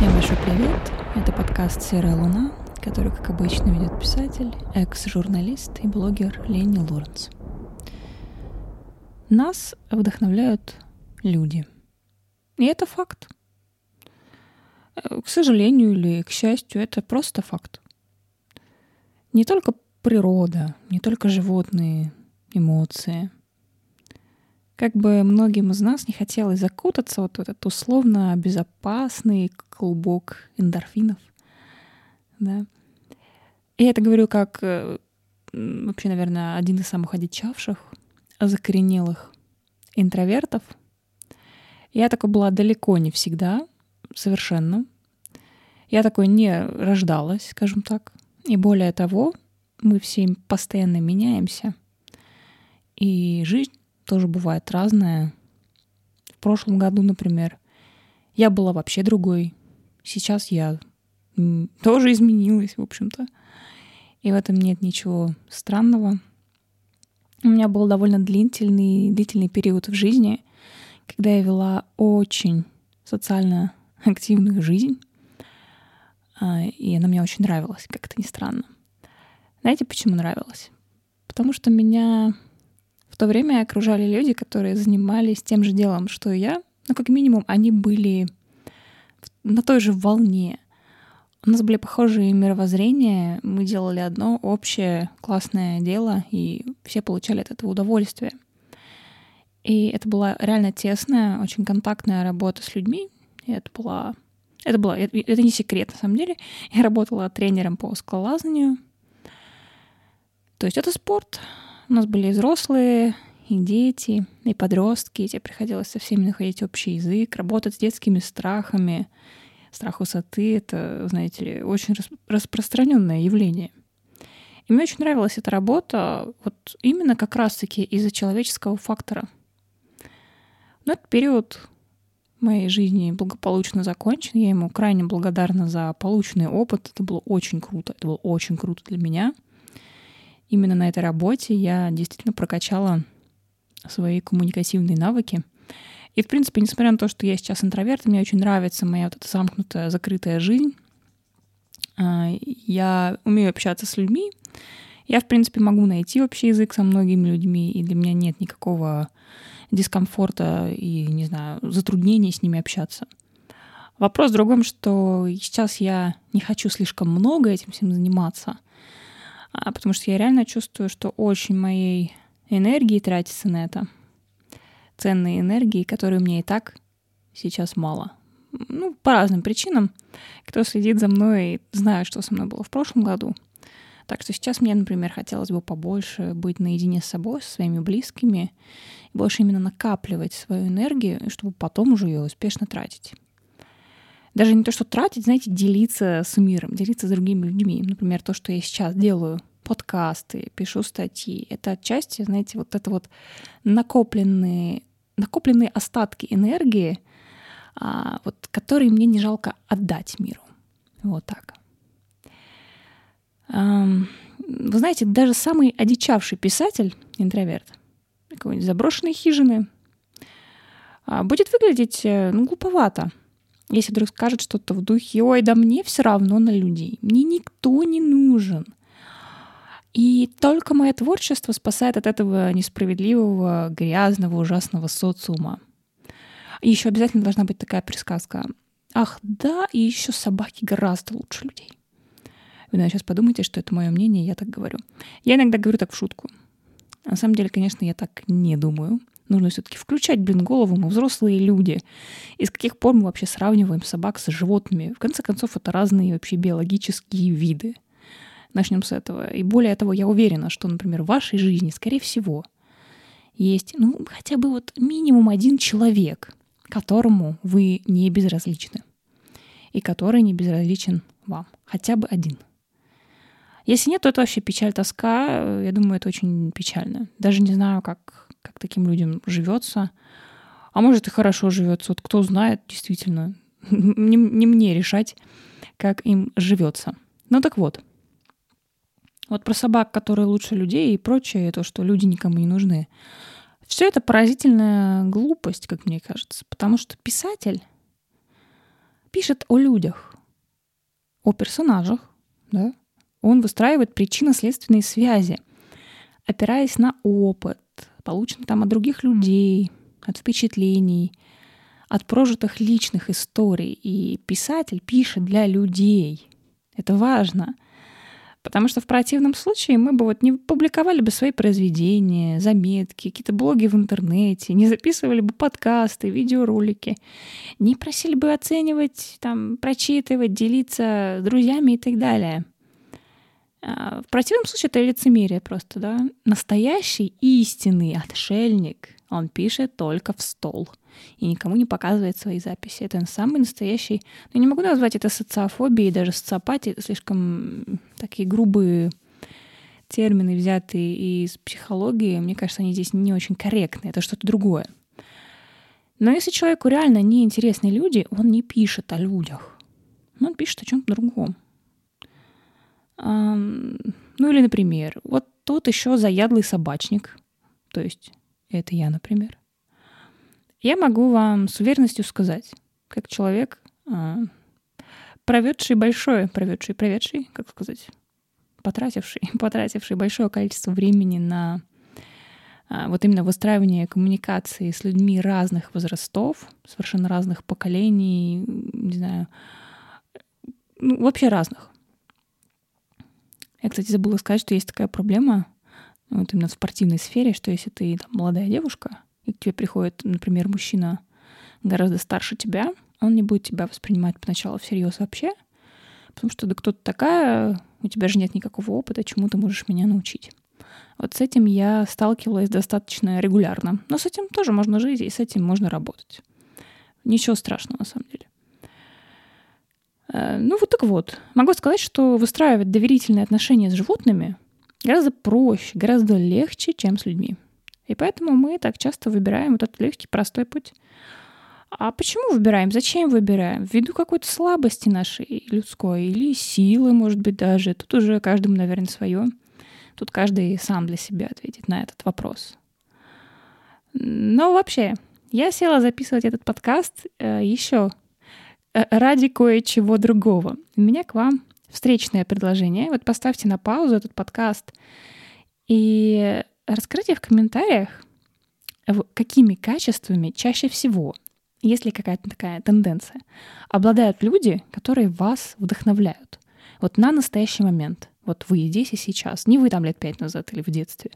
Всем большой привет! Это подкаст «Серая луна», который, как обычно, ведет писатель, экс-журналист и блогер Ленни Лоренс. Нас вдохновляют люди. И это факт. К сожалению или к счастью, это просто факт. Не только природа, не только животные, эмоции. Как бы многим из нас не хотелось закутаться вот в этот условно безопасный клубок эндорфинов. Да. И это говорю как э, вообще, наверное, один из самых одичавших, закоренелых интровертов. Я такой была далеко не всегда, совершенно. Я такой не рождалась, скажем так. И более того, мы все постоянно меняемся. И жизнь тоже бывает разная. В прошлом году, например, я была вообще другой. Сейчас я тоже изменилась, в общем-то. И в этом нет ничего странного. У меня был довольно длительный, длительный период в жизни, когда я вела очень социально активную жизнь. А, и она мне очень нравилась, как это ни странно. Знаете, почему нравилась? Потому что меня то время окружали люди, которые занимались тем же делом, что и я. Ну, как минимум, они были на той же волне. У нас были похожие мировоззрения, мы делали одно общее классное дело, и все получали от этого удовольствие. И это была реально тесная, очень контактная работа с людьми. И это была... Это было... Это не секрет, на самом деле. Я работала тренером по скалолазанию, то есть это спорт. У нас были и взрослые, и дети, и подростки. И тебе приходилось со всеми находить общий язык, работать с детскими страхами. Страх высоты — это, знаете ли, очень распространенное явление. И мне очень нравилась эта работа вот именно как раз-таки из-за человеческого фактора. Но этот период моей жизни благополучно закончен. Я ему крайне благодарна за полученный опыт. Это было очень круто. Это было очень круто для меня — именно на этой работе я действительно прокачала свои коммуникативные навыки. И, в принципе, несмотря на то, что я сейчас интроверт, мне очень нравится моя вот эта замкнутая, закрытая жизнь. А, я умею общаться с людьми. Я, в принципе, могу найти общий язык со многими людьми, и для меня нет никакого дискомфорта и, не знаю, затруднений с ними общаться. Вопрос в другом, что сейчас я не хочу слишком много этим всем заниматься — а, потому что я реально чувствую, что очень моей энергии тратится на это. Ценные энергии, которые мне и так сейчас мало. Ну, по разным причинам. Кто следит за мной, знает, что со мной было в прошлом году. Так что сейчас мне, например, хотелось бы побольше быть наедине с собой, со своими близкими, больше именно накапливать свою энергию, чтобы потом уже ее успешно тратить даже не то, что тратить, знаете, делиться с миром, делиться с другими людьми. Например, то, что я сейчас делаю, подкасты, пишу статьи. Это отчасти, знаете, вот это вот накопленные, накопленные остатки энергии, а, вот, которые мне не жалко отдать миру. Вот так. Вы знаете, даже самый одичавший писатель, интроверт, какой-нибудь заброшенной хижины, а, будет выглядеть э, ну, глуповато, если вдруг скажет что-то в духе «Ой, да мне все равно на людей, мне никто не нужен». И только мое творчество спасает от этого несправедливого, грязного, ужасного социума. И еще обязательно должна быть такая присказка. Ах, да, и еще собаки гораздо лучше людей. Вы, наверное, сейчас подумайте, что это мое мнение, я так говорю. Я иногда говорю так в шутку. На самом деле, конечно, я так не думаю. Нужно все-таки включать, блин, голову, мы взрослые люди. И с каких пор мы вообще сравниваем собак с животными? В конце концов, это разные вообще биологические виды. Начнем с этого. И более того, я уверена, что, например, в вашей жизни, скорее всего, есть, ну, хотя бы вот минимум один человек, которому вы не безразличны. И который не безразличен вам. Хотя бы один. Если нет, то это вообще печаль, тоска. Я думаю, это очень печально. Даже не знаю, как как таким людям живется. А может и хорошо живется. Вот кто знает, действительно. не, не мне решать, как им живется. Ну так вот. Вот про собак, которые лучше людей и прочее, то, что люди никому не нужны. Все это поразительная глупость, как мне кажется. Потому что писатель, пишет о людях, о персонажах, да? Он выстраивает причинно-следственные связи, опираясь на опыт, полученный там от других людей, от впечатлений, от прожитых личных историй. И писатель пишет для людей. Это важно. Потому что в противном случае мы бы вот не публиковали бы свои произведения, заметки, какие-то блоги в интернете, не записывали бы подкасты, видеоролики, не просили бы оценивать, там, прочитывать, делиться с друзьями и так далее. А, в противном случае это лицемерие просто, да. Настоящий истинный отшельник, он пишет только в стол и никому не показывает свои записи. Это самый настоящий... Ну, не могу назвать это социофобией, даже социопатией. Это слишком такие грубые термины, взятые из психологии. Мне кажется, они здесь не очень корректны. Это что-то другое. Но если человеку реально неинтересны люди, он не пишет о людях. Он пишет о чем-то другом. Ну или, например, вот тут еще заядлый собачник. То есть это я, например. Я могу вам с уверенностью сказать, как человек, а, проведший большое, проведший, проведший, как сказать, потративший, потративший большое количество времени на а, вот именно выстраивание коммуникации с людьми разных возрастов, совершенно разных поколений, не знаю, ну, вообще разных. Я, кстати, забыла сказать, что есть такая проблема, вот именно в спортивной сфере, что если ты там, молодая девушка, и к тебе приходит, например, мужчина гораздо старше тебя, он не будет тебя воспринимать поначалу всерьез вообще, потому что да кто ты такая, у тебя же нет никакого опыта, чему ты можешь меня научить. Вот с этим я сталкивалась достаточно регулярно. Но с этим тоже можно жить, и с этим можно работать. Ничего страшного на самом деле. Э, ну вот так вот. Могу сказать, что выстраивать доверительные отношения с животными гораздо проще, гораздо легче, чем с людьми. И поэтому мы так часто выбираем вот этот легкий, простой путь. А почему выбираем? Зачем выбираем? Ввиду какой-то слабости нашей людской или силы, может быть, даже. Тут уже каждому, наверное, свое. Тут каждый сам для себя ответит на этот вопрос. Но вообще, я села записывать этот подкаст э, еще ради кое-чего другого. У меня к вам встречное предложение. Вот поставьте на паузу этот подкаст и Расскажите в комментариях, какими качествами чаще всего, если какая-то такая тенденция, обладают люди, которые вас вдохновляют. Вот на настоящий момент. Вот вы здесь и сейчас. Не вы там лет пять назад или в детстве.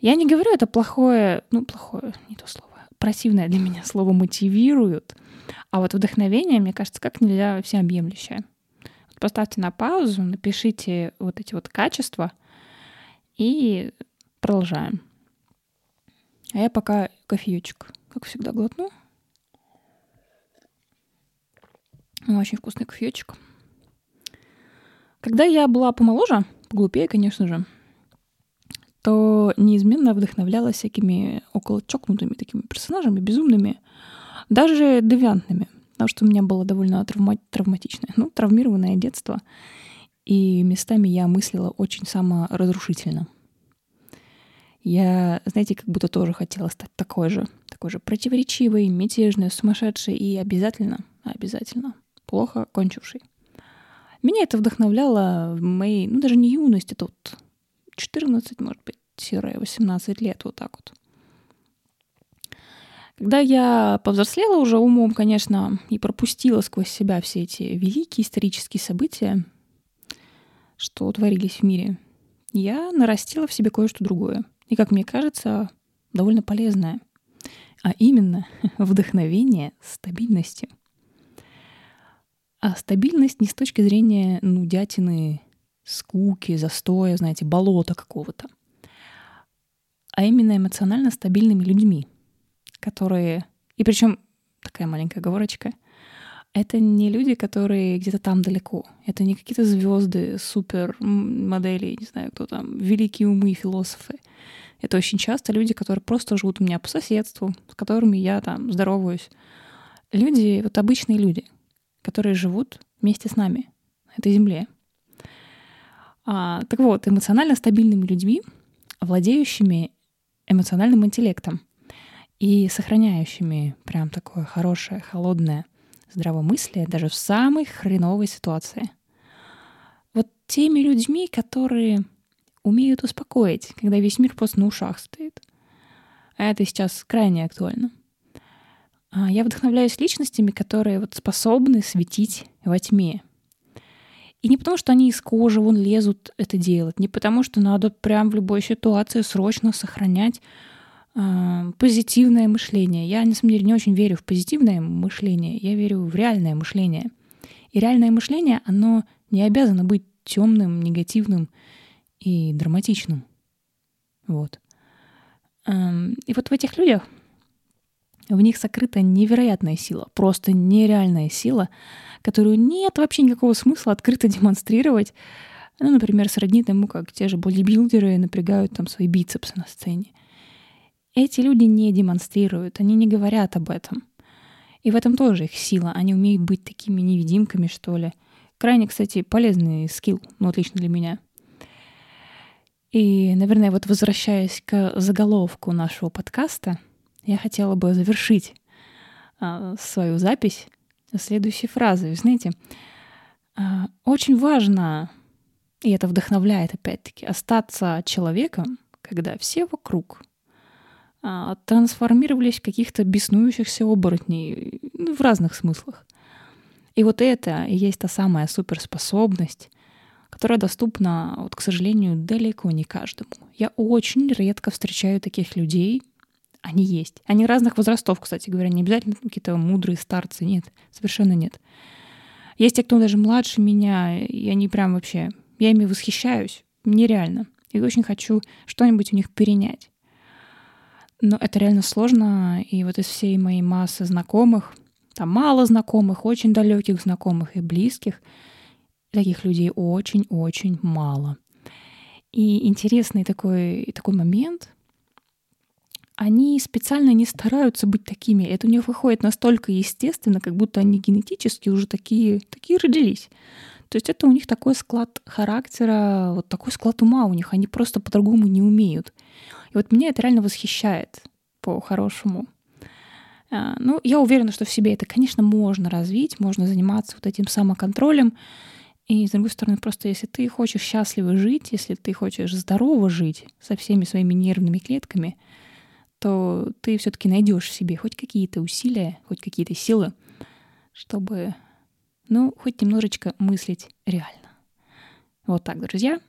Я не говорю это плохое, ну, плохое, не то слово, противное для меня слово мотивируют. А вот вдохновение, мне кажется, как нельзя всеобъемлющее. Вот поставьте на паузу, напишите вот эти вот качества и Продолжаем. А я пока кофеечек, как всегда, глотну. Очень вкусный кофеечек. Когда я была помоложе, глупее, конечно же, то неизменно вдохновлялась всякими около чокнутыми такими персонажами, безумными, даже девиантными, потому что у меня было довольно травма- травматичное, ну, травмированное детство, и местами я мыслила очень саморазрушительно — я, знаете, как будто тоже хотела стать такой же, такой же противоречивой, мятежной, сумасшедшей и обязательно, обязательно плохо кончившей. Меня это вдохновляло в моей, ну даже не юность, это вот 14, может быть, 18 лет, вот так вот. Когда я повзрослела уже умом, конечно, и пропустила сквозь себя все эти великие исторические события, что творились в мире, я нарастила в себе кое-что другое — и, как мне кажется, довольно полезное, а именно вдохновение стабильности. А стабильность не с точки зрения нудятины, скуки, застоя, знаете, болота какого-то, а именно эмоционально стабильными людьми, которые... И причем такая маленькая оговорочка — это не люди, которые где-то там далеко. Это не какие-то звезды, супер модели, не знаю, кто там, великие умы, философы. Это очень часто люди, которые просто живут у меня по соседству, с которыми я там здороваюсь. Люди, вот обычные люди, которые живут вместе с нами на этой земле. А, так вот, эмоционально стабильными людьми, владеющими эмоциональным интеллектом и сохраняющими прям такое хорошее, холодное, здравомыслие даже в самой хреновой ситуации. Вот теми людьми, которые умеют успокоить, когда весь мир просто на ушах стоит. А это сейчас крайне актуально. А я вдохновляюсь личностями, которые вот способны светить во тьме. И не потому, что они из кожи вон лезут это делать, не потому, что надо прям в любой ситуации срочно сохранять э, позитивное мышление. Я, на самом деле, не очень верю в позитивное мышление, я верю в реальное мышление. И реальное мышление, оно не обязано быть темным, негативным и драматичным. Вот. Эм, и вот в этих людях в них сокрыта невероятная сила, просто нереальная сила, которую нет вообще никакого смысла открыто демонстрировать. Ну, например, сродни тому, как те же бодибилдеры напрягают там свои бицепсы на сцене. Эти люди не демонстрируют, они не говорят об этом. И в этом тоже их сила. Они умеют быть такими невидимками, что ли. Крайне, кстати, полезный скилл, ну, отлично для меня. И, наверное, вот возвращаясь к заголовку нашего подкаста — я хотела бы завершить а, свою запись следующей фразой. Вы знаете, а, очень важно, и это вдохновляет опять-таки, остаться человеком, когда все вокруг а, трансформировались в каких-то беснующихся оборотней ну, в разных смыслах. И вот это и есть та самая суперспособность, которая доступна, вот, к сожалению, далеко не каждому. Я очень редко встречаю таких людей, они есть. Они разных возрастов, кстати говоря, не обязательно какие-то мудрые старцы, нет, совершенно нет. Есть те, кто даже младше меня, и они прям вообще, я ими восхищаюсь, нереально. И очень хочу что-нибудь у них перенять. Но это реально сложно, и вот из всей моей массы знакомых, там мало знакомых, очень далеких знакомых и близких, таких людей очень-очень мало. И интересный такой, такой момент — они специально не стараются быть такими. Это у них выходит настолько естественно, как будто они генетически уже такие, такие родились. То есть это у них такой склад характера, вот такой склад ума у них. Они просто по-другому не умеют. И вот меня это реально восхищает по-хорошему. А, ну, я уверена, что в себе это, конечно, можно развить, можно заниматься вот этим самоконтролем. И, с другой стороны, просто если ты хочешь счастливо жить, если ты хочешь здорово жить со всеми своими нервными клетками — то ты все-таки найдешь в себе хоть какие-то усилия, хоть какие-то силы, чтобы, ну, хоть немножечко мыслить реально. Вот так, друзья.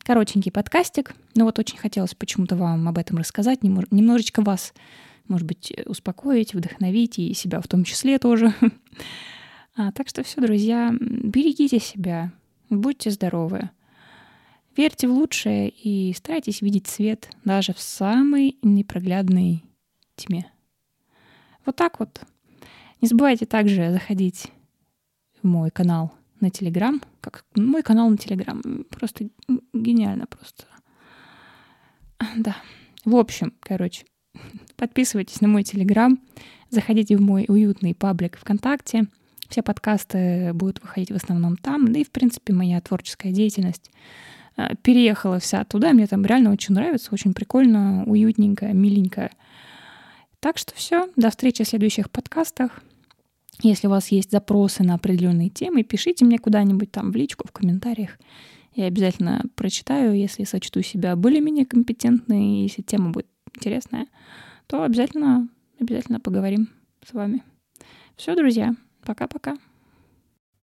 Коротенький подкастик. Но вот очень хотелось почему-то вам об этом рассказать, немножечко вас, может быть, успокоить, вдохновить и себя в том числе тоже. А, так что все, друзья, берегите себя, будьте здоровы. Верьте в лучшее и старайтесь видеть свет даже в самой непроглядной тьме. Вот так вот. Не забывайте также заходить в мой канал на Телеграм, как мой канал на Телеграм. Просто гениально просто. Да. В общем, короче, подписывайтесь на мой Телеграм, заходите в мой уютный паблик ВКонтакте. Все подкасты будут выходить в основном там, да и, в принципе, моя творческая деятельность переехала вся туда. Мне там реально очень нравится, очень прикольно, уютненько, миленько. Так что все, до встречи в следующих подкастах. Если у вас есть запросы на определенные темы, пишите мне куда-нибудь там в личку, в комментариях. Я обязательно прочитаю, если сочту себя более-менее компетентной, если тема будет интересная, то обязательно, обязательно поговорим с вами. Все, друзья, пока-пока.